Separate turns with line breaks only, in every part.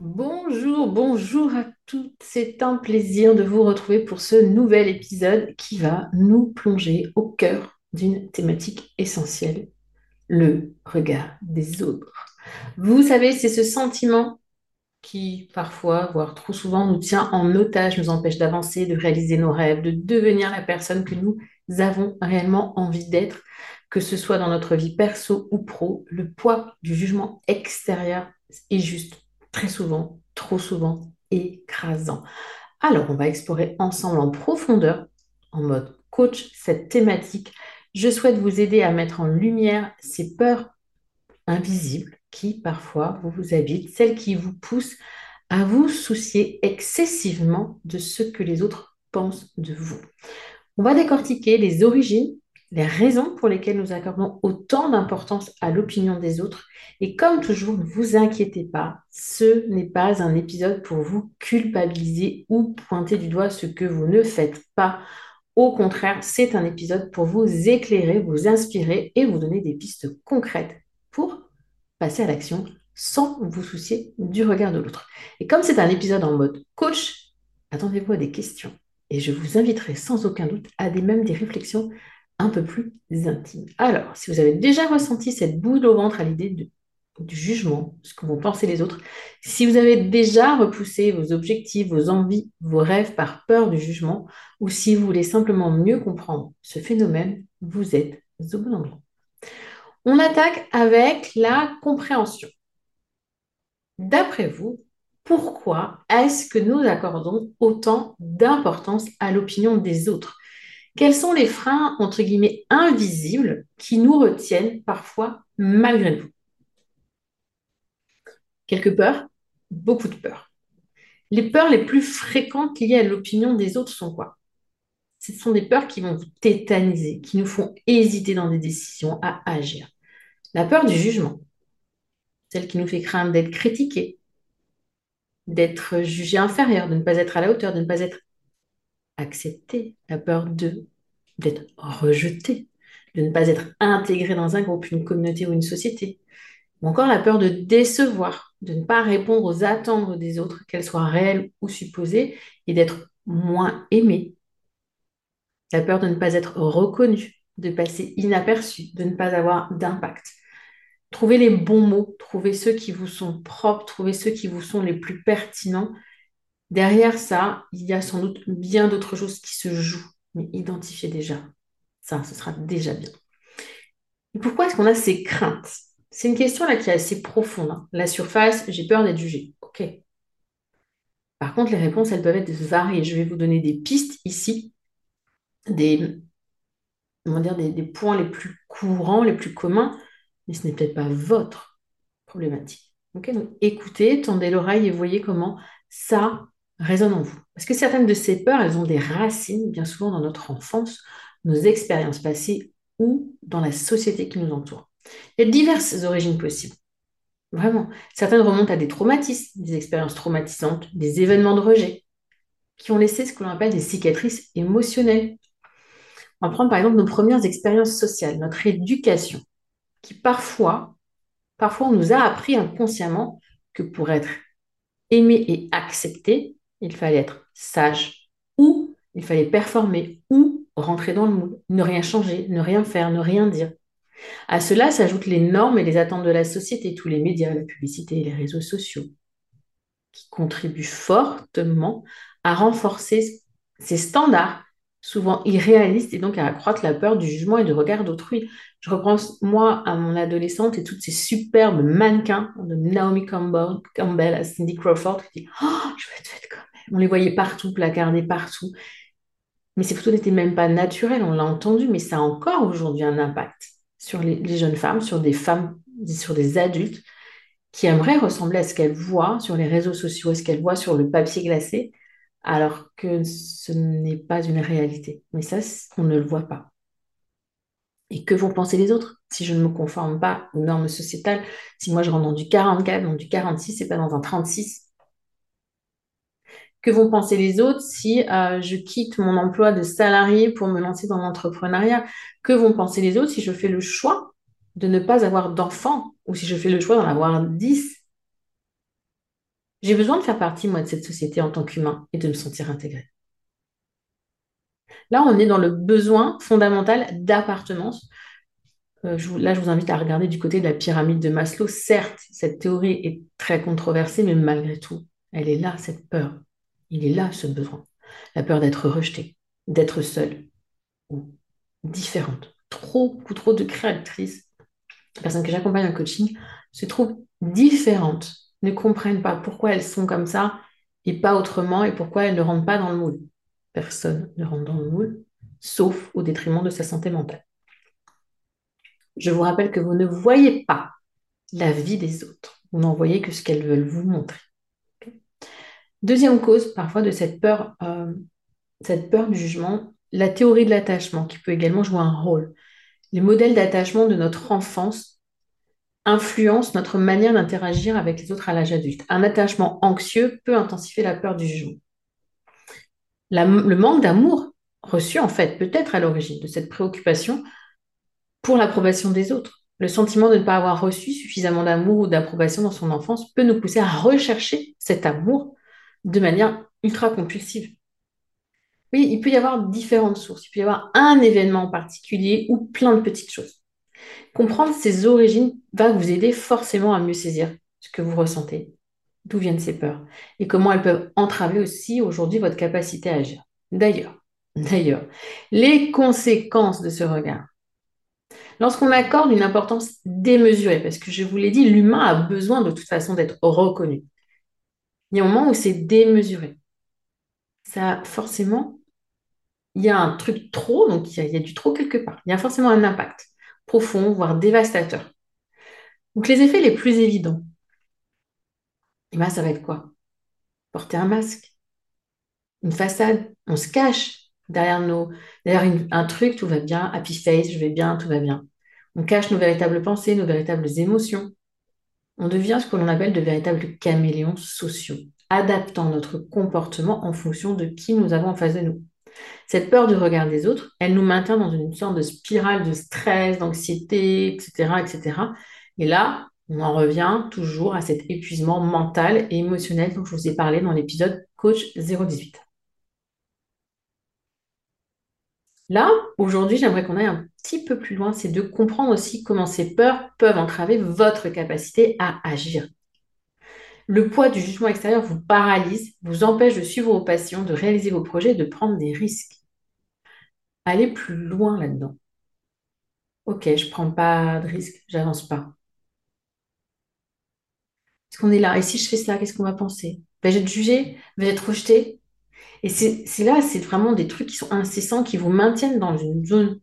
Bonjour, bonjour à toutes. C'est un plaisir de vous retrouver pour ce nouvel épisode qui va nous plonger au cœur d'une thématique essentielle, le regard des autres. Vous savez, c'est ce sentiment qui parfois, voire trop souvent, nous tient en otage, nous empêche d'avancer, de réaliser nos rêves, de devenir la personne que nous avons réellement envie d'être, que ce soit dans notre vie perso ou pro. Le poids du jugement extérieur est juste très souvent, trop souvent, écrasant. Alors, on va explorer ensemble en profondeur, en mode coach, cette thématique. Je souhaite vous aider à mettre en lumière ces peurs invisibles qui parfois vous, habitent, celles qui vous poussent à vous soucier excessivement de ce que les autres pensent de vous. On va décortiquer les origines les raisons pour lesquelles nous accordons autant d'importance à l'opinion des autres. Et comme toujours, ne vous inquiétez pas, ce n'est pas un épisode pour vous culpabiliser ou pointer du doigt ce que vous ne faites pas. Au contraire, c'est un épisode pour vous éclairer, vous inspirer et vous donner des pistes concrètes pour passer à l'action sans vous soucier du regard de l'autre. Et comme c'est un épisode en mode coach, attendez-vous à des questions. Et je vous inviterai sans aucun doute à des mêmes des réflexions un peu plus intime. Alors, si vous avez déjà ressenti cette boule au ventre à l'idée du jugement, ce que vont penser les autres, si vous avez déjà repoussé vos objectifs, vos envies, vos rêves par peur du jugement, ou si vous voulez simplement mieux comprendre ce phénomène, vous êtes au bon endroit. On attaque avec la compréhension. D'après vous, pourquoi est-ce que nous accordons autant d'importance à l'opinion des autres? Quels sont les freins, entre guillemets, invisibles qui nous retiennent parfois malgré nous? Quelques peurs, beaucoup de peurs. Les peurs les plus fréquentes liées à l'opinion des autres sont quoi? Ce sont des peurs qui vont vous tétaniser, qui nous font hésiter dans des décisions à agir. La peur du jugement, celle qui nous fait craindre d'être critiqué, d'être jugé inférieur, de ne pas être à la hauteur, de ne pas être accepter, la peur de d'être rejeté, de ne pas être intégré dans un groupe, une communauté ou une société, ou encore la peur de décevoir, de ne pas répondre aux attentes des autres, qu'elles soient réelles ou supposées, et d'être moins aimé. La peur de ne pas être reconnu, de passer inaperçu, de ne pas avoir d'impact. Trouvez les bons mots, trouvez ceux qui vous sont propres, trouvez ceux qui vous sont les plus pertinents Derrière ça, il y a sans doute bien d'autres choses qui se jouent, mais identifiez déjà. Ça, ce sera déjà bien. Pourquoi est-ce qu'on a ces craintes? C'est une question là qui est assez profonde. hein. La surface, j'ai peur d'être jugée. Ok. Par contre, les réponses, elles peuvent être variées. Je vais vous donner des pistes ici, des, des, points les plus courants, les plus communs, mais ce n'est peut-être pas votre problématique. Ok, Donc écoutez, tendez l'oreille et voyez comment ça résonne en vous. Parce que certaines de ces peurs, elles ont des racines bien souvent dans notre enfance, nos expériences passées ou dans la société qui nous entoure. Il y a diverses origines possibles. Vraiment. Certaines remontent à des traumatismes, des expériences traumatisantes, des événements de rejet, qui ont laissé ce que l'on appelle des cicatrices émotionnelles. On va prendre par exemple nos premières expériences sociales, notre éducation, qui parfois, parfois on nous a appris inconsciemment que pour être aimé et accepté, il fallait être sage ou il fallait performer ou rentrer dans le moule, ne rien changer, ne rien faire, ne rien dire. À cela s'ajoutent les normes et les attentes de la société, tous les médias, la publicité et les réseaux sociaux, qui contribuent fortement à renforcer ces standards, souvent irréalistes, et donc à accroître la peur du jugement et du regard d'autrui. Je reprends moi à mon adolescente et toutes ces superbes mannequins de Naomi Campbell, à Cindy Crawford qui dit Oh, je veux être faite comme. On les voyait partout, placardés partout. Mais ces photos n'étaient même pas naturelles, on l'a entendu, mais ça a encore aujourd'hui un impact sur les, jeunes femmes, sur des femmes, sur des adultes qui aimeraient ressembler à ce qu'elles voient sur les réseaux sociaux, à ce qu'elles voient sur le papier glacé, alors que ce n'est pas une réalité. Mais ça, on ne le voit pas. Et que vont penser les autres? Si je ne me conforme pas aux normes sociétales? Si moi je rentre dans du 44, dans du 46 et pas dans un 36? Que vont penser les autres si euh, je quitte mon emploi de salarié pour me lancer dans l'entrepreneuriat? Que vont penser les autres si je fais le choix de ne pas avoir d'enfants ou si je fais le choix d'en avoir 10? J'ai besoin de faire partie, moi, de cette société en tant qu'humain et de me sentir intégré. Là, on est dans le besoin fondamental d'appartenance. Euh, là, je vous invite à regarder du côté de la pyramide de Maslow. Certes, cette théorie est très controversée, mais malgré tout, elle est là, cette peur. Il est là, ce besoin. La peur d'être rejetée, d'être seule ou différente. Trop, beaucoup trop de créatrices, les personnes que j'accompagne en coaching, se trouvent différentes, ne comprennent pas pourquoi elles sont comme ça et pas autrement et pourquoi elles ne rentrent pas dans le moule. Personne ne rentre dans le moule, sauf au détriment de sa santé mentale. Je vous rappelle que vous ne voyez pas la vie des autres. Vous n'en voyez que ce qu'elles veulent vous montrer. Deuxième cause, parfois, de cette peur, euh, cette peur du jugement, la théorie de l'attachement, qui peut également jouer un rôle. Les modèles d'attachement de notre enfance influencent notre manière d'interagir avec les autres à l'âge adulte. Un attachement anxieux peut intensifier la peur du jugement. Le manque d'amour reçu, en fait, peut être à l'origine de cette préoccupation pour l'approbation des autres. Le sentiment de ne pas avoir reçu suffisamment d'amour ou d'approbation dans son enfance peut nous pousser à rechercher cet amour de manière ultra compulsive. Oui, il peut y avoir différentes sources. Il peut y avoir un événement en particulier ou plein de petites choses. Comprendre ces origines va vous aider forcément à mieux saisir ce que vous ressentez, d'où viennent ces peurs et comment elles peuvent entraver aussi aujourd'hui votre capacité à agir. D'ailleurs, d'ailleurs, les conséquences de ce regard Lorsqu'on accorde une importance démesurée, parce que je vous l'ai dit, l'humain a besoin de toute façon d'être reconnu. Il y a un moment où c'est démesuré. Ça, forcément, il y a un truc trop, donc il y a, du trop quelque part. Il y a forcément un impact profond, voire dévastateur. Donc les effets les plus évidents, eh ben, ça va être quoi? Porter un masque, une façade, on se cache derrière nos, derrière un truc, tout va bien, happy face, je vais bien, tout va bien. On cache nos véritables pensées, nos véritables émotions. On devient ce que l'on appelle de véritables caméléons sociaux, adaptant notre comportement en fonction de qui nous avons en face de nous. Cette peur du regard des autres, elle nous maintient dans une sorte de spirale de stress, d'anxiété, etc., etc. Et là, on en revient toujours à cet épuisement mental et émotionnel dont je vous ai parlé dans l'épisode Coach 018. Là, aujourd'hui, j'aimerais qu'on aille un petit peu plus loin, c'est de comprendre aussi comment ces peurs peuvent entraver votre capacité à agir. Le poids du jugement extérieur vous paralyse, vous empêche de suivre vos passions, de réaliser vos projets, de prendre des risques. Allez plus loin là-dedans. Ok, je prends pas de risque, j'avance pas. Est-ce qu'on est là? Et si je fais cela, qu'est-ce qu'on va penser? Vais-je être jugé? Vais-je être rejeté? Et c'est là, c'est vraiment des trucs qui sont incessants, qui vous maintiennent dans une zone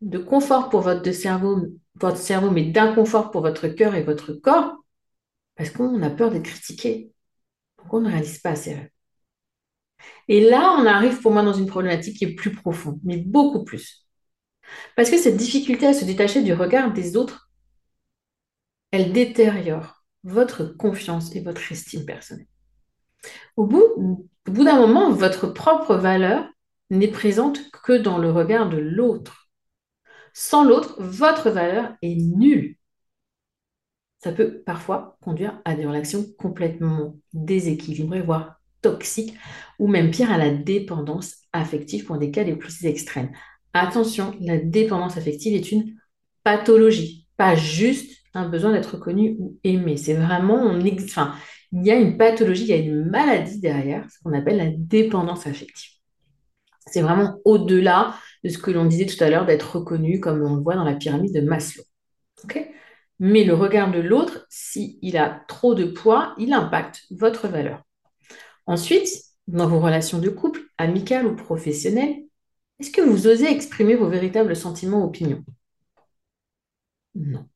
de confort pour votre cerveau, votre cerveau, mais d'inconfort pour votre cœur et votre corps, parce qu'on a peur d'être critiqué. Donc on ne réalise pas assez. Et là, on arrive pour moi dans une problématique qui est plus profonde, mais beaucoup plus. Parce que cette difficulté à se détacher du regard des autres, elle détériore votre confiance et votre estime personnelle. Au bout, d'un moment, votre propre valeur n'est présente que dans le regard de l'autre. Sans l'autre, votre valeur est nulle. Ça peut parfois conduire à des relations complètement déséquilibrées, voire toxiques, ou même pire, à la dépendance affective pour des cas les plus extrêmes. Attention, la dépendance affective est une pathologie, pas juste un besoin d'être reconnu ou aimé. C'est vraiment, enfin, il y a une pathologie, il y a une maladie derrière, ce qu'on appelle la dépendance affective. C'est vraiment au-delà de ce que l'on disait tout à l'heure d'être reconnu, comme on le voit dans la pyramide de Maslow. Mais le regard de l'autre, s'il a trop de poids, il impacte votre valeur. Ensuite, dans vos relations de couple, amicales ou professionnelles, est-ce que vous osez exprimer vos véritables sentiments ou opinions? Non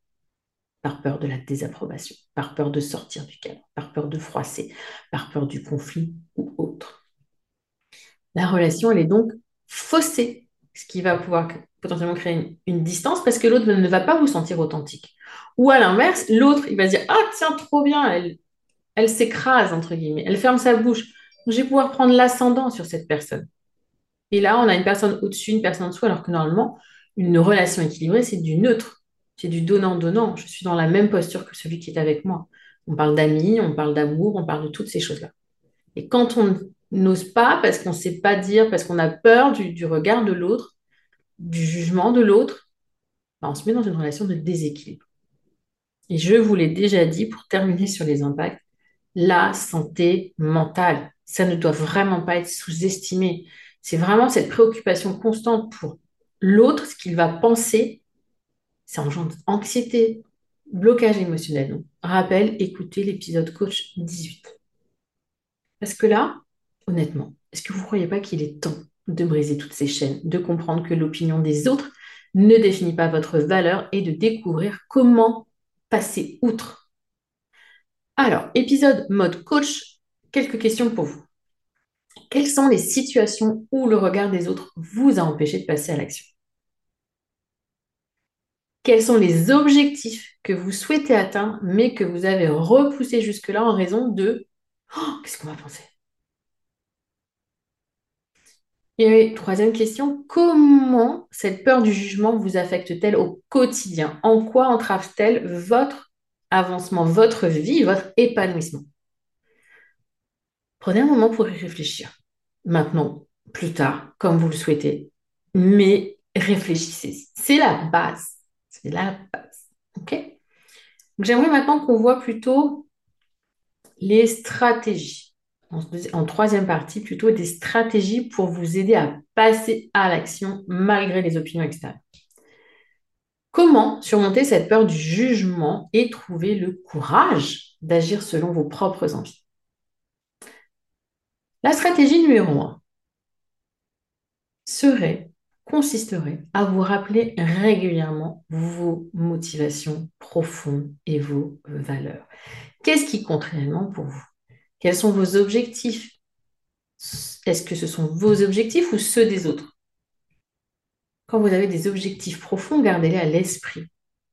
par peur de la désapprobation, par peur de sortir du cadre, par peur de froisser, par peur du conflit ou autre. La relation, elle est donc faussée, ce qui va pouvoir potentiellement créer une, distance parce que l'autre ne va pas vous sentir authentique. Ou à l'inverse, l'autre, il va dire Ah, tiens, trop bien, elle, elle s'écrase, entre guillemets, elle ferme sa bouche. je vais pouvoir prendre l'ascendant sur cette personne. Et là, on a une personne au-dessus, une personne en dessous, alors que normalement, une relation équilibrée, c'est du neutre c'est du donnant-donnant. Je suis dans la même posture que celui qui est avec moi. On parle d'amis, on parle d'amour, on parle de toutes ces choses-là. Et quand on n'ose pas, parce qu'on ne sait pas dire, parce qu'on a peur du, regard de l'autre, du jugement de l'autre, bah, on se met dans une relation de déséquilibre. Et je vous l'ai déjà dit pour terminer sur les impacts, la santé mentale, ça ne doit vraiment pas être sous-estimé. C'est vraiment cette préoccupation constante pour l'autre, ce qu'il va penser ça engendre anxiété, blocage émotionnel. Donc, rappel, écoutez l'épisode coach 18. Parce que là, honnêtement, est-ce que vous ne croyez pas qu'il est temps de briser toutes ces chaînes, de comprendre que l'opinion des autres ne définit pas votre valeur et de découvrir comment passer outre? Alors, épisode mode coach, quelques questions pour vous. Quelles sont les situations où le regard des autres vous a empêché de passer à l'action? Quels sont les objectifs que vous souhaitez atteindre, mais que vous avez repoussés jusque-là en raison de oh, qu'est-ce qu'on va penser? Et troisième question, comment cette peur du jugement vous affecte-t-elle au quotidien? En quoi entrave-t-elle votre avancement, votre vie, votre épanouissement? Prenez un moment pour y réfléchir. Maintenant, plus tard, comme vous le souhaitez. Mais réfléchissez. C'est la base. C'est la base. OK J'aimerais maintenant qu'on voit plutôt les stratégies. En, troisième partie, plutôt des stratégies pour vous aider à passer à l'action malgré les opinions extérieures. Comment surmonter cette peur du jugement et trouver le courage d'agir selon vos propres envies? La stratégie numéro un serait consisterait à vous rappeler régulièrement vos motivations profondes et vos valeurs. Qu'est-ce qui compte réellement pour vous? Quels sont vos objectifs? Est-ce que ce sont vos objectifs ou ceux des autres? Quand vous avez des objectifs profonds, gardez-les à l'esprit.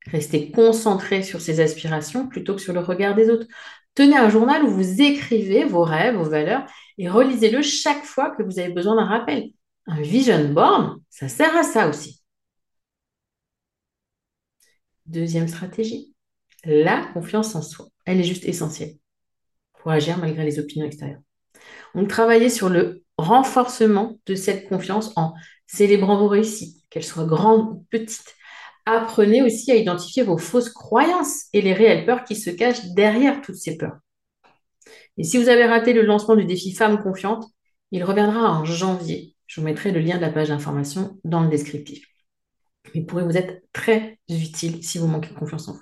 Restez concentré sur ces aspirations plutôt que sur le regard des autres. Tenez un journal où vous écrivez vos rêves, vos valeurs et relisez-le chaque fois que vous avez besoin d'un rappel. Un vision board, ça sert à ça aussi. Deuxième stratégie, la confiance en soi. Elle est juste essentielle pour agir malgré les opinions extérieures. Donc, travaillez sur le renforcement de cette confiance en célébrant vos réussites, qu'elles soient grandes ou petites. Apprenez aussi à identifier vos fausses croyances et les réelles peurs qui se cachent derrière toutes ces peurs. Et si vous avez raté le lancement du défi Femme confiante, il reviendra en janvier. Je vous mettrai le lien de la page d'information dans le descriptif. Il pourrait vous être très utile si vous manquez de confiance en vous.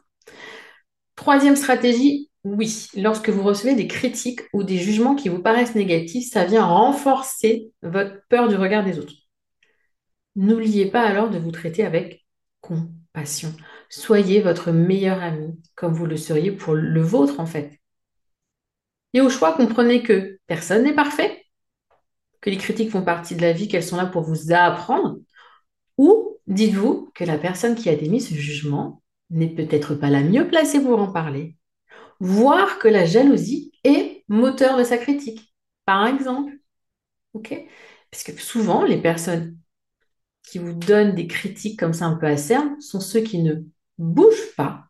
Troisième stratégie, oui, lorsque vous recevez des critiques ou des jugements qui vous paraissent négatifs, ça vient renforcer votre peur du regard des autres. N'oubliez pas alors de vous traiter avec compassion. Soyez votre meilleur ami, comme vous le seriez pour le vôtre en fait. Et au choix, comprenez que personne n'est parfait, les critiques font partie de la vie, qu'elles sont là pour vous apprendre, ou dites-vous que la personne qui a émis ce jugement n'est peut-être pas la mieux placée pour en parler, voire que la jalousie est moteur de sa critique, par exemple. OK? Parce que souvent, les personnes qui vous donnent des critiques comme ça un peu acernes sont ceux qui ne bougent pas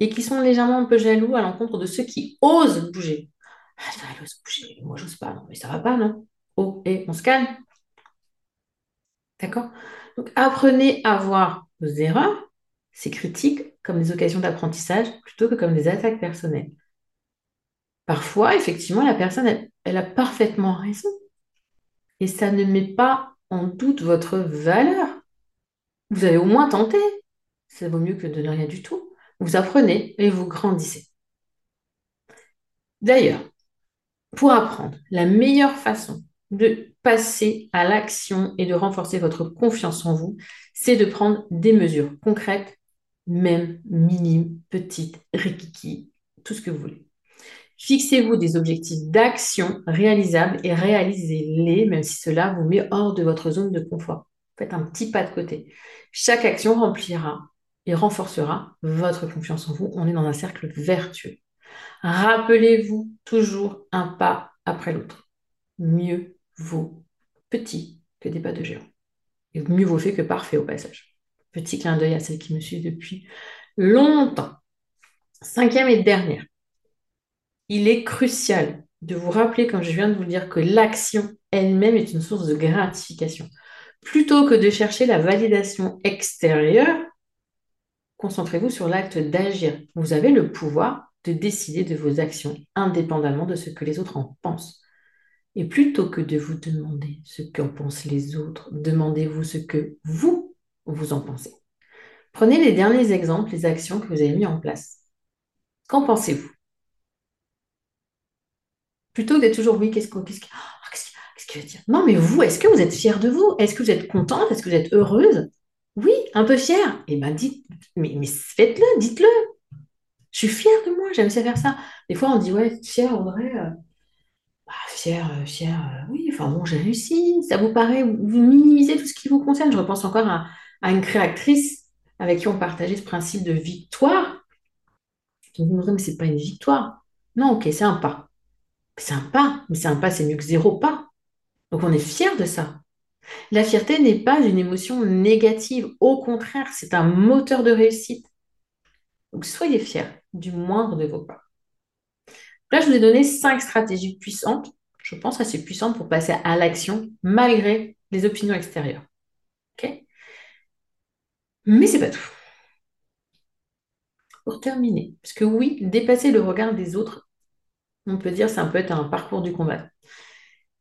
et qui sont légèrement un peu jaloux à l'encontre de ceux qui osent bouger. Ah, elle ose bouger, moi j'ose pas, non, mais ça va pas, non Oh, et on se calme. D'accord? Donc apprenez à voir vos erreurs, ces critiques, comme des occasions d'apprentissage plutôt que comme des attaques personnelles. Parfois, effectivement, la personne, elle a parfaitement raison. Et ça ne met pas en doute votre valeur. Vous avez au moins tenté. Ça vaut mieux que de ne rien du tout. Vous apprenez et vous grandissez. D'ailleurs, pour apprendre, la meilleure façon de passer à l'action et de renforcer votre confiance en vous, c'est de prendre des mesures concrètes, même minimes, petites, rikiki, tout ce que vous voulez. Fixez-vous des objectifs d'action réalisables et réalisez-les, même si cela vous met hors de votre zone de confort. Faites un petit pas de côté. Chaque action remplira et renforcera votre confiance en vous. On est dans un cercle vertueux. Rappelez-vous toujours un pas après l'autre. Mieux vaut petit que des pas de géant. Et mieux vaut fait que parfait au passage. Petit clin d'œil à celle qui me suit depuis longtemps. Cinquième et dernière il est crucial de vous rappeler, comme je viens de vous le dire, que l'action elle-même est une source de gratification. Plutôt que de chercher la validation extérieure, concentrez-vous sur l'acte d'agir. Vous avez le pouvoir de décider de vos actions indépendamment de ce que les autres en pensent. Et plutôt que de vous demander ce qu'en pensent les autres, demandez-vous ce que vous, vous en pensez. Prenez les derniers exemples, les actions que vous avez mis en place. Qu'en pensez-vous? Plutôt d'être toujours, oui, qu'est-ce qu'il qu qu va dire? Non, mais vous, est-ce que vous êtes fière de vous? Est-ce que vous êtes contente? Est-ce que vous êtes heureuse? Oui, un peu fière. Eh bien, dites, mais faites-le, dites-le. Je suis fière de moi, j'aime ça faire ça. Des fois, on dit, ouais, fière, Audrey. Euh, bah, fière, euh, fière, euh, oui, enfin bon, j'ai réussi. Ça vous paraît, vous minimisez tout ce qui vous concerne. Je repense encore à, une créatrice avec qui on partageait ce principe de victoire. Je me disais, mais c'est pas une victoire. Non, ok, c'est un pas. C'est un pas, mais c'est un pas, c'est mieux que zéro pas. Donc on est fier de ça. La fierté n'est pas une émotion négative, au contraire, c'est un moteur de réussite. Donc soyez fiers du moindre de vos pas. Là, je vous ai donné cinq stratégies puissantes, je pense assez puissantes pour passer à l'action malgré les opinions extérieures. OK? Mais c'est pas tout. Pour terminer, parce que oui, dépasser le regard des autres on peut dire, ça peut être un parcours du combat.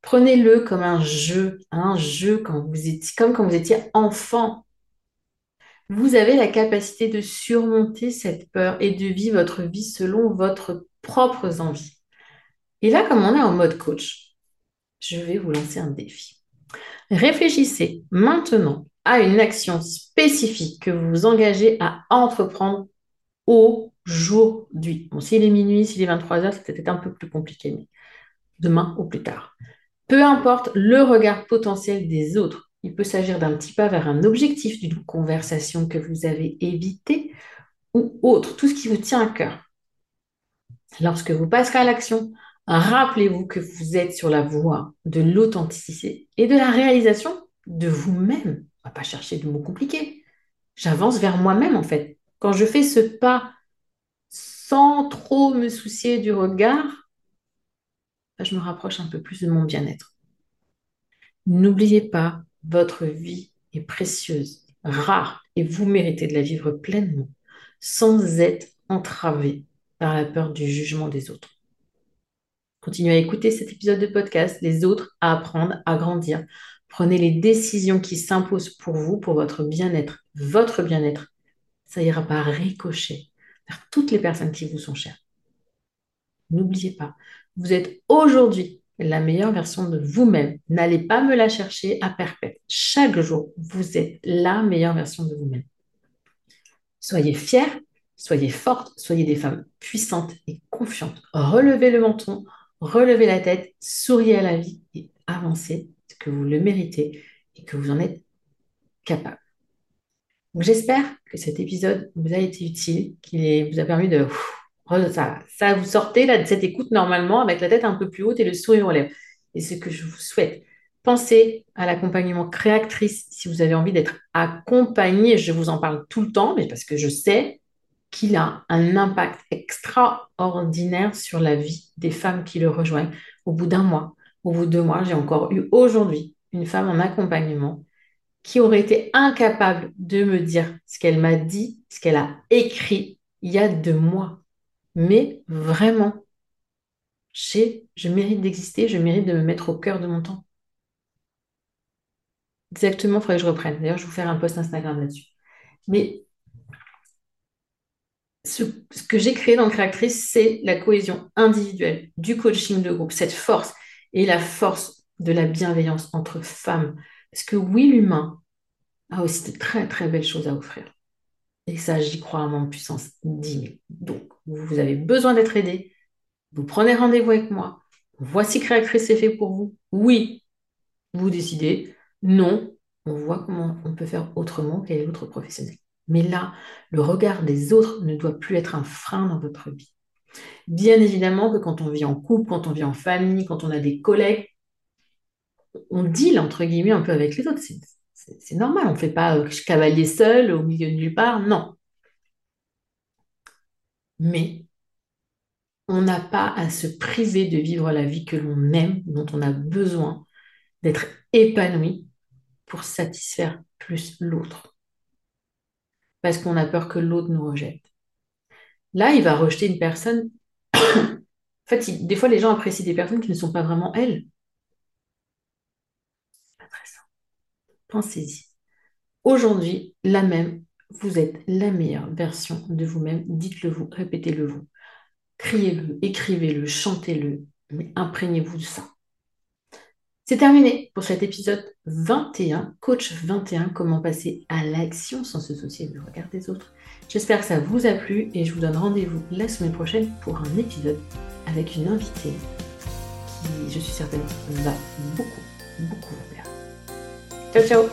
Prenez-le comme un jeu, un jeu quand vous comme quand vous étiez enfant. Vous avez la capacité de surmonter cette peur et de vivre votre vie selon votre propres envies. Et là, comme on est en mode coach, je vais vous lancer un défi. Réfléchissez maintenant à une action spécifique que vous vous engagez à entreprendre aujourd'hui. Bon, s'il est minuit, s'il est 23 heures, c'est peut-être un peu plus compliqué, mais demain ou plus tard. Peu importe le regard potentiel des autres, il peut s'agir d'un petit pas vers un objectif d'une conversation que vous avez évitée ou autre, tout ce qui vous tient à cœur. Lorsque vous passerez à l'action, rappelez-vous que vous êtes sur la voie de l'authenticité et de la réalisation de vous-même. On va pas chercher de mots compliqués. J'avance vers moi-même en fait. Quand je fais ce pas sans trop me soucier du regard, bah, je me rapproche un peu plus de mon bien-être. N'oubliez pas, votre vie est précieuse, rare, et vous méritez de la vivre pleinement, sans être entravé par la peur du jugement des autres. Continuez à écouter cet épisode de podcast, les autres, à apprendre, à grandir. Prenez les décisions qui s'imposent pour vous, pour votre bien-être, votre bien-être. Ça ira par ricochet vers toutes les personnes qui vous sont chères. N'oubliez pas, vous êtes aujourd'hui la meilleure version de vous-même. N'allez pas me la chercher à perpète. Chaque jour, vous êtes la meilleure version de vous-même. Soyez fiers, soyez fortes, soyez des femmes puissantes et confiantes. Relevez le menton, relevez la tête, souriez à la vie et avancez, que vous le méritez et que vous en êtes capable. J'espère que cet épisode vous a été utile, qu'il vous a permis de ça, ça vous sortez là, de cette écoute normalement avec la tête un peu plus haute et le sourire aux lèvres. Et ce que je vous souhaite, pensez à l'accompagnement créatrice si vous avez envie d'être accompagné. Je vous en parle tout le temps, mais parce que je sais qu'il a un impact extraordinaire sur la vie des femmes qui le rejoignent. Au bout d'un mois, au bout de deux mois, j'ai encore eu aujourd'hui une femme en accompagnement qui aurait été incapable de me dire ce qu'elle m'a dit, ce qu'elle a écrit il y a deux mois mais vraiment, je mérite d'exister, je mérite de me mettre au cœur de mon temps. Exactement, il faudrait que je reprenne. D'ailleurs, je vais vous faire un post Instagram là-dessus. Mais ce, que j'ai créé dans Créatrice, c'est la cohésion individuelle, du coaching de groupe, cette force et la force de la bienveillance entre femmes. Parce que oui, l'humain a aussi de très très belles choses à offrir. Et ça, j'y crois à mon puissance 10 000. Donc, vous avez besoin d'être aidé. Vous prenez rendez-vous avec moi. Voici Créatrice, c'est fait pour vous. Oui, vous décidez. Non, on voit comment on peut faire autrement qu'avec l'autre professionnel. Mais là, le regard des autres ne doit plus être un frein dans votre vie. Bien évidemment que quand on vit en couple, quand on vit en famille, quand on a des collègues, on deal entre guillemets un peu avec les autres. C'est normal, on ne fait pas euh, cavalier seul au milieu de nulle part, non. Mais on n'a pas à se priver de vivre la vie que l'on aime, dont on a besoin d'être épanoui pour satisfaire plus l'autre. Parce qu'on a peur que l'autre nous rejette. Là, il va rejeter une personne. en fait, des fois, les gens apprécient des personnes qui ne sont pas vraiment elles. Pensez-y. Aujourd'hui, la même, vous êtes la meilleure version de vous-même. Dites-le vous, répétez-le vous. Criez-le, écrivez-le, chantez-le, mais imprégnez-vous de ça. C'est terminé pour cet épisode 21, Coach 21, comment passer à l'action sans se soucier du regard des autres. J'espère que ça vous a plu et je vous donne rendez-vous la semaine prochaine pour un épisode avec une invitée qui, je suis certaine, va beaucoup, beaucoup. Tchau, tchau.